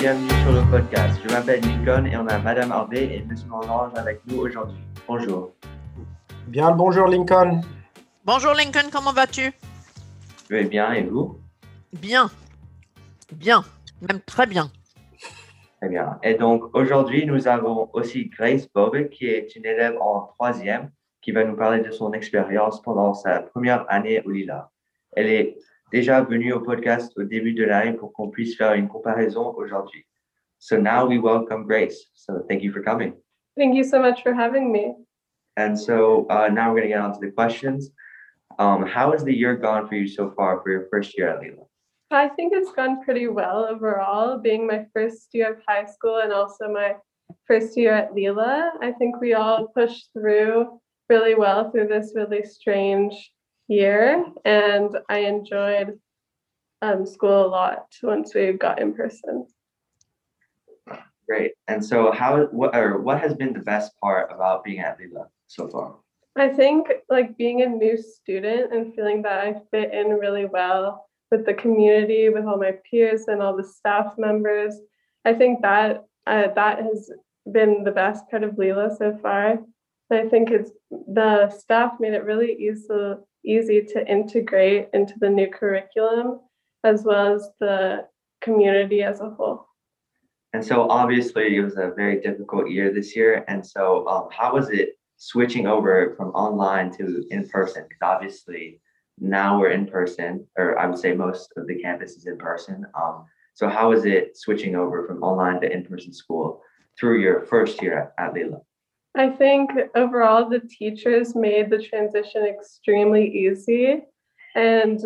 bienvenue sur le podcast. Je m'appelle Lincoln et on a Madame Harvey et Monsieur Orange avec nous aujourd'hui. Bonjour. Bien le bonjour Lincoln. Bonjour Lincoln, comment vas-tu? Je vais bien et vous? Bien. Bien. Même très bien. Très bien. Et donc aujourd'hui, nous avons aussi Grace Bobe qui est une élève en troisième qui va nous parler de son expérience pendant sa première année au Lila. Elle est déjà venue au podcast au début de l'année pour qu'on puisse faire une comparaison aujourd'hui. So now we welcome Grace. So thank you for coming. Thank you so much for having me. And so uh, now we're going to get on to the questions. Um, how has the year gone for you so far for your first year at Lila? I think it's gone pretty well overall, being my first year of high school and also my first year at Lila. I think we all pushed through really well through this really strange year, and I enjoyed um, school a lot once we got in person. Great. And so, how what or what has been the best part about being at Lila so far? I think like being a new student and feeling that I fit in really well with the community, with all my peers and all the staff members. I think that uh, that has been the best part of Lila so far. I think it's the staff made it really easy easy to integrate into the new curriculum as well as the community as a whole. And so, obviously, it was a very difficult year this year. And so, um, how was it switching over from online to in person? Because obviously, now we're in person, or I would say most of the campus is in person. Um, so, how was it switching over from online to in person school through your first year at, at Lila? I think overall the teachers made the transition extremely easy. And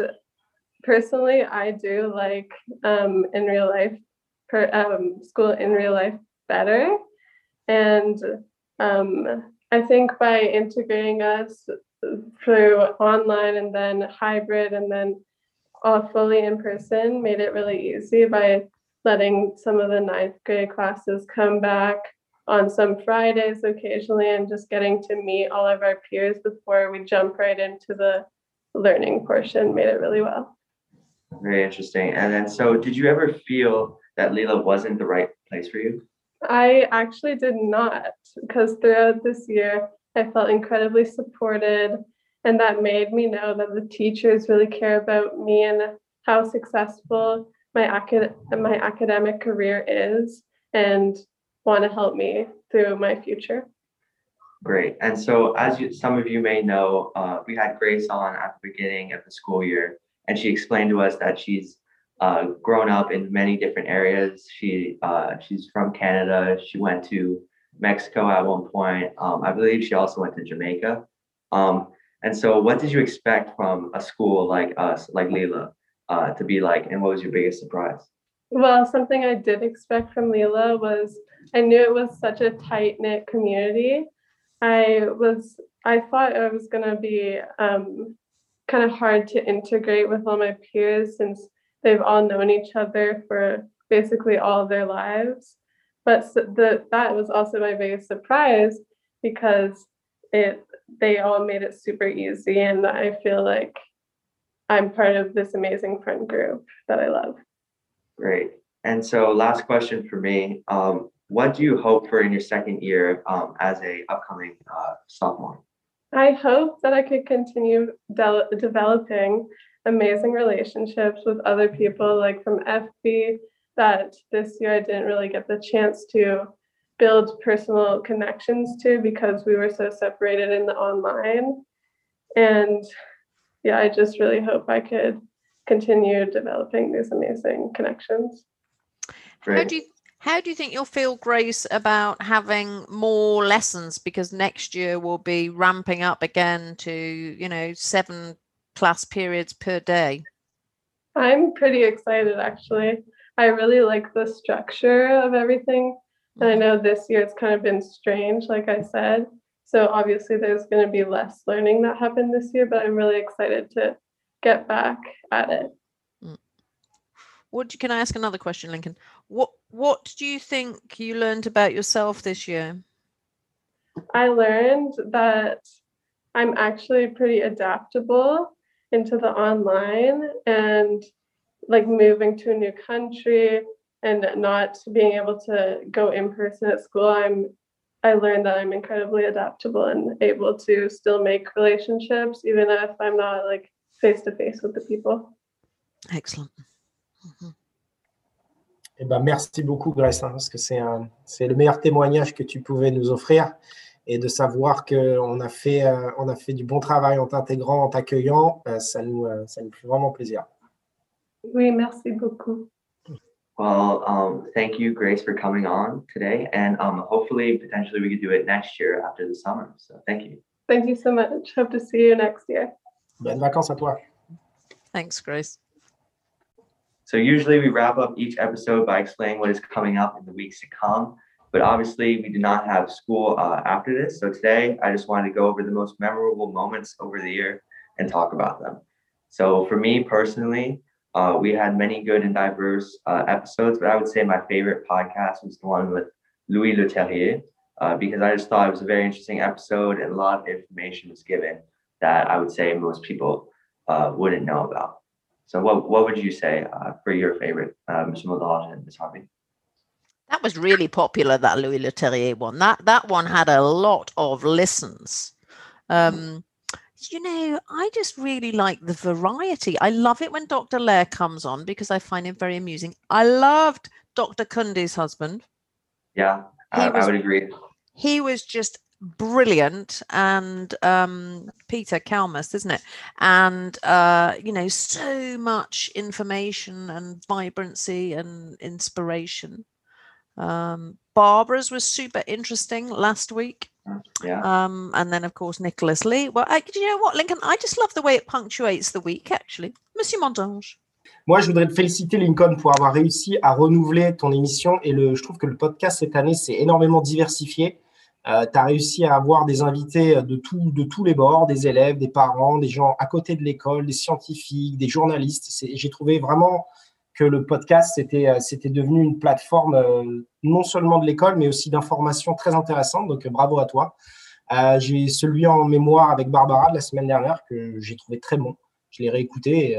personally, I do like um, in real life, per, um, school in real life better. And um, I think by integrating us through online and then hybrid and then all fully in person made it really easy by letting some of the ninth grade classes come back on some Fridays occasionally and just getting to meet all of our peers before we jump right into the learning portion made it really well. Very interesting. And then, so did you ever feel that Lila wasn't the right place for you? I actually did not, because throughout this year, I felt incredibly supported. And that made me know that the teachers really care about me and how successful my, acad- my academic career is. And want to help me through my future. Great. And so, as you, some of you may know, uh, we had Grace on at the beginning of the school year, and she explained to us that she's uh, grown up in many different areas. She uh, she's from Canada. She went to Mexico at one point. Um, I believe she also went to Jamaica. Um, and so, what did you expect from a school like us, like Lila, uh, to be like? And what was your biggest surprise? Well, something I did expect from Lila was I knew it was such a tight knit community. I was I thought it was gonna be um, kind of hard to integrate with all my peers since they've all known each other for basically all their lives. But the that was also my biggest surprise because it they all made it super easy and I feel like I'm part of this amazing friend group that I love. Great. And so last question for me. Um, what do you hope for in your second year um, as a upcoming uh, sophomore? I hope that I could continue de- developing amazing relationships with other people, like from FB, that this year I didn't really get the chance to build personal connections to because we were so separated in the online. And yeah, I just really hope I could continue developing these amazing connections. Great. How do you how do you think you'll feel, Grace, about having more lessons? Because next year we'll be ramping up again to, you know, seven class periods per day. I'm pretty excited actually. I really like the structure of everything. And I mm-hmm. know this year it's kind of been strange, like I said. So obviously there's going to be less learning that happened this year, but I'm really excited to get back at it. Mm. What can I ask another question, Lincoln? What what do you think you learned about yourself this year? I learned that I'm actually pretty adaptable into the online and like moving to a new country and not being able to go in person at school, I'm I learned that I'm incredibly adaptable and able to still make relationships even if I'm not like face to face with the people. Excellent. Mm-hmm. Eh ben, merci beaucoup, Grace, hein, parce que c'est le meilleur témoignage que tu pouvais nous offrir et de savoir qu'on a, fait, euh, on a fait du bon travail en t'intégrant, en t'accueillant, euh, ça, nous, euh, ça nous fait vraiment plaisir. Oui, merci beaucoup. Well, um, thank you, Grace, for coming on today. And um, hopefully, potentially, we could do it next year after the summer. So thank you. Thank you so much. Hope to see you next year. Bonnes vacances à toi. Thanks, Grace. So usually we wrap up each episode by explaining what is coming up in the weeks to come. But obviously, we do not have school uh, after this. So today, I just wanted to go over the most memorable moments over the year and talk about them. So for me personally, uh, we had many good and diverse uh, episodes, but I would say my favorite podcast was the one with Louis Leterrier, uh, because I just thought it was a very interesting episode and a lot of information was given that I would say most people uh, wouldn't know about. So, what what would you say uh, for your favorite, uh, Mr. Modal and Ms. Harvey? That was really popular. That Louis Leterrier one. That that one had a lot of listens. Um, you know, I just really like the variety. I love it when Dr. Lair comes on because I find him very amusing. I loved Dr. Kundi's husband. Yeah, I, was, I, would agree. He was just brilliant and um, Peter Kalmus, isn't it? And uh, you know, so much information and vibrancy and inspiration. Um, Barbara's was super interesting last week. Yeah. Um, and then of course Nicholas Lee. Well, I, you know what, Lincoln? I just love the way it punctuates the week. Actually, Monsieur Montange. Moi, je voudrais te féliciter, Lincoln, pour avoir réussi à renouveler ton émission. Et le, je trouve que le podcast cette année s'est énormément diversifié. Euh, tu as réussi à avoir des invités de, tout, de tous les bords, des élèves, des parents, des gens à côté de l'école, des scientifiques, des journalistes. J'ai trouvé vraiment que le podcast, c'était euh, devenu une plateforme euh, non seulement de l'école, mais aussi d'informations très intéressantes. Donc, bravo à toi. j'ai celui en mémoire avec Barbara de la semaine dernière que j'ai trouvé très bon. Je l'ai réécouté.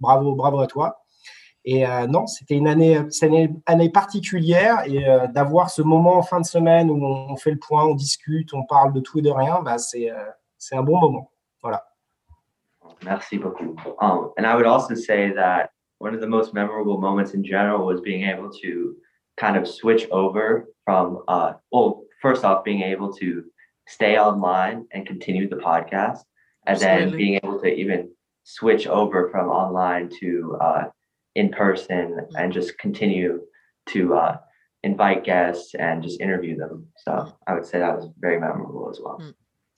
bravo, bravo à toi. Et euh, non, c'était une année, une année particulière et euh, d'avoir ce moment en fin de semaine où on, fait le point, on discute, on parle de tout et de rien, bah, c'est euh, c'est un bon moment. Voilà. Merci beaucoup. Um, and I would also say that one of the most memorable moments in general was being able to kind of switch over from, uh, well, first off, being able to stay online and continue the podcast, and Absolutely. then being able to even switch over from online to uh, in person mm-hmm. and just continue to uh, invite guests and just interview them. So I would say that was very memorable as well. Mm.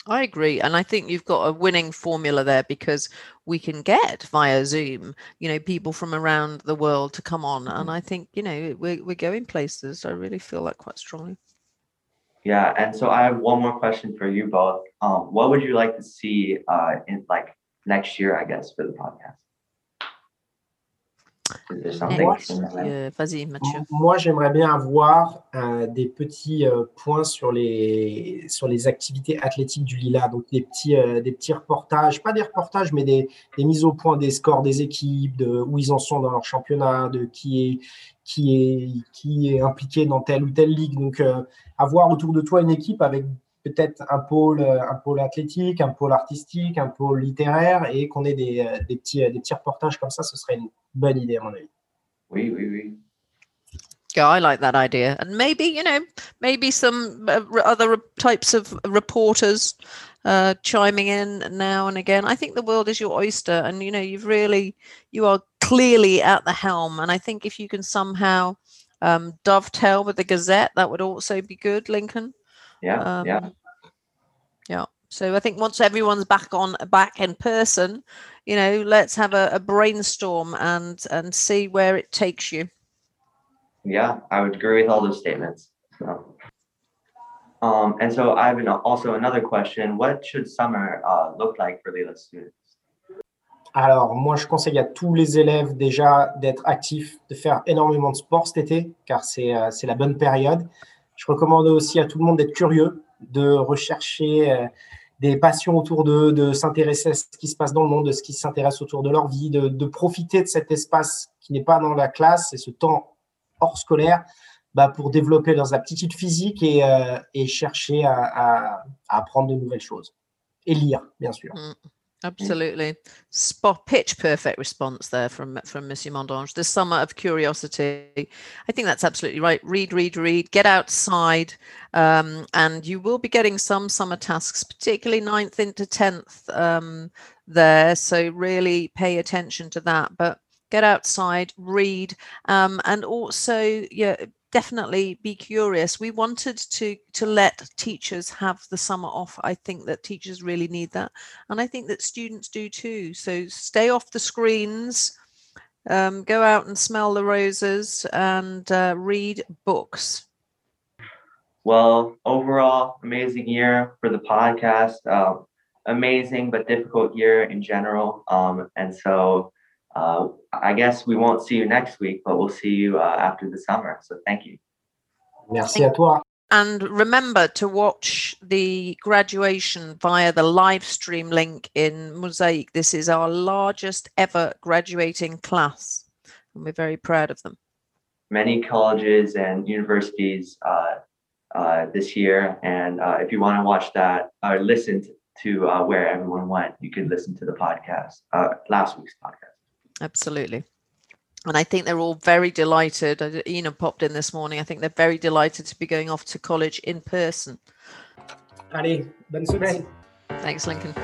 I agree. And I think you've got a winning formula there because we can get via Zoom, you know, people from around the world to come on. And mm-hmm. I think, you know, we're, we're going places. I really feel that quite strongly. Yeah. And so I have one more question for you both. Um, what would you like to see uh, in like next year, I guess, for the podcast? Moi, j'aimerais bien avoir euh, des petits euh, points sur les, sur les activités athlétiques du Lila. Donc, des petits, euh, des petits reportages, pas des reportages, mais des, des, mises au point des scores des équipes, de où ils en sont dans leur championnat, de qui est, qui est, qui est impliqué dans telle ou telle ligue. Donc, avoir autour de toi une équipe avec peut-être un pôle, un pôle athlétique, un pôle artistique, un pôle littéraire et qu'on ait des, des, petits, des petits reportages comme ça, ce serait une bonne idée à mon avis. Oui, oui, oui. Yeah, I like that idea. And maybe, you know, maybe some uh, other types of reporters uh, chiming in now and again. I think the world is your oyster. And, you know, you've really, you are clearly at the helm. And I think if you can somehow um, dovetail with the Gazette, that would also be good, Lincoln. Yeah. Um, yeah. Yeah. So I think once everyone's back on back in person, you know, let's have a, a brainstorm and and see where it takes you. Yeah, I would agree with all those statements. So, um, and so I have an, also another question. What should summer uh, look like for Lila students? Alors, moi, je conseille à tous les élèves déjà d'être actifs, de faire énormément de sport cet été, car c'est euh, la bonne période. Je recommande aussi à tout le monde d'être curieux, de rechercher euh, des passions autour d'eux, de s'intéresser à ce qui se passe dans le monde, de ce qui s'intéresse autour de leur vie, de, profiter de cet espace qui n'est pas dans la classe et ce temps hors scolaire bah, pour développer leurs aptitudes physiques et, euh, et chercher à, apprendre de nouvelles choses. Et lire, bien sûr. Mm, absolutely. Spot pitch perfect response there from from Monsieur Mondange. The summer of curiosity. I think that's absolutely right. Read, read, read. Get outside, um, and you will be getting some summer tasks, particularly 9th into tenth um, there. So really pay attention to that. But get outside, read, um, and also yeah definitely be curious. We wanted to to let teachers have the summer off. I think that teachers really need that, and I think that students do too. So stay off the screens, um, go out and smell the roses, and uh, read books. Well, overall, amazing year for the podcast. Um, amazing but difficult year in general, um, and so uh, I guess we won't see you next week, but we'll see you uh, after the summer. So thank you. Merci à toi. And remember to watch the graduation via the live stream link in Mosaic. This is our largest ever graduating class, and we're very proud of them. Many colleges and universities uh, uh, this year, and uh, if you want to watch that or listen to, to uh, where everyone went, you could listen to the podcast, uh, last week's podcast. Absolutely. And I think they're all very delighted. Ina popped in this morning. I think they're very delighted to be going off to college in person. Allez, bonne semaine. Thanks, Lincoln.